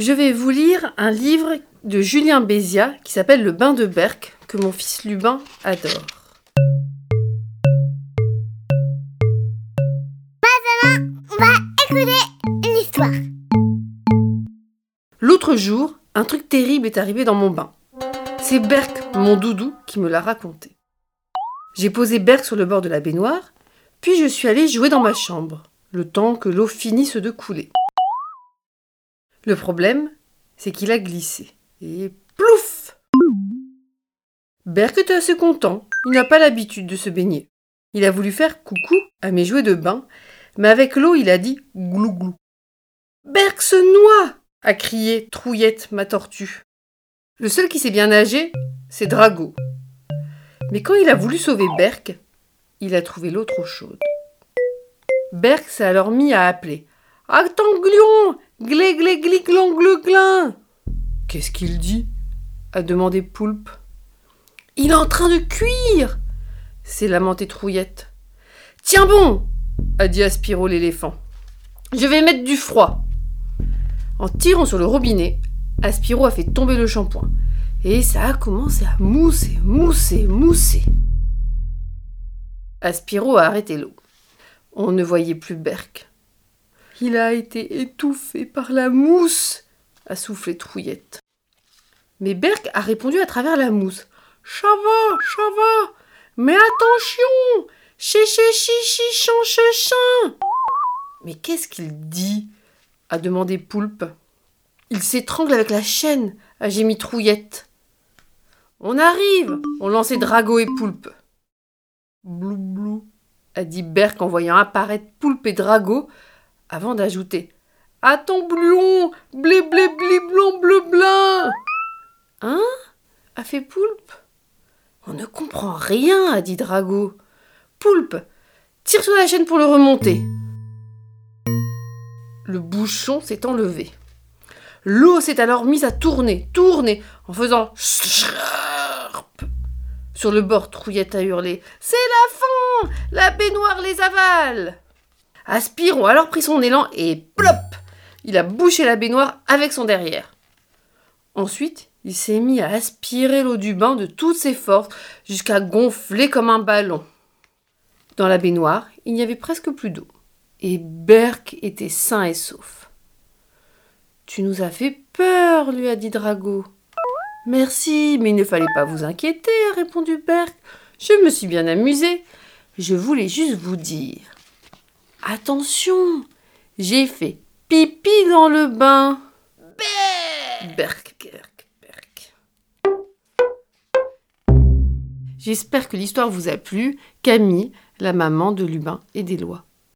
Je vais vous lire un livre de Julien Bézia qui s'appelle Le bain de Berck, que mon fils Lubin adore. On va écouter une histoire. L'autre jour, un truc terrible est arrivé dans mon bain. C'est Berck, mon doudou, qui me l'a raconté. J'ai posé Berck sur le bord de la baignoire, puis je suis allée jouer dans ma chambre, le temps que l'eau finisse de couler. Le problème, c'est qu'il a glissé. Et plouf Berck était assez content. Il n'a pas l'habitude de se baigner. Il a voulu faire coucou à mes jouets de bain, mais avec l'eau, il a dit glou glou. Se noie a crié Trouillette, ma tortue. Le seul qui sait bien nager, c'est Drago. Mais quand il a voulu sauver Berck, il a trouvé l'eau trop chaude. Berck s'est alors mis à appeler Attends, glion Glé, glé, gli, glon, glin Qu'est-ce qu'il dit? A demandé Poulpe. Il est en train de cuire s'est lamenté Trouillette. Tiens bon a dit Aspiro l'éléphant. Je vais mettre du froid. En tirant sur le robinet, Aspiro a fait tomber le shampoing. Et ça a commencé à mousser, mousser, mousser. Aspiro a arrêté l'eau. On ne voyait plus Berck. Il a été étouffé par la mousse, a soufflé Trouillette. Mais Berck a répondu à travers la mousse. Ça va, ça va, mais attention Ché, ché, chi, chi, chan, chan Mais qu'est-ce qu'il dit? a demandé Poulpe. Il s'étrangle avec la chaîne, a gémi Trouillette. On arrive ont lancé Drago et Poulpe. Blou blou, a dit Berck en voyant apparaître Poulpe et Drago, avant d'ajouter Attends, Bluon Blé, blé, blé, blanc, bleu, blanc Hein? A fait Poulpe? On ne comprend rien, a dit Drago. Poulpe, tire sur la chaîne pour le remonter. Le bouchon s'est enlevé. L'eau s'est alors mise à tourner, tourner, en faisant Sur le bord, Trouillette a hurlé C'est la fin La baignoire les avale Aspiro a alors pris son élan et plop Il a bouché la baignoire avec son derrière. Ensuite, il s'est mis à aspirer l'eau du bain de toutes ses forces jusqu'à gonfler comme un ballon. Dans la baignoire, il n'y avait presque plus d'eau. Et Berck était sain et sauf. Tu nous as fait peur, lui a dit Drago. Merci, mais il ne fallait pas vous inquiéter, a répondu Berck. Je me suis bien amusé. Je voulais juste vous dire. Attention, j'ai fait pipi dans le bain. Berck, Berck, Berck. J'espère que l'histoire vous a plu. Camille, la maman de Lubin et des lois.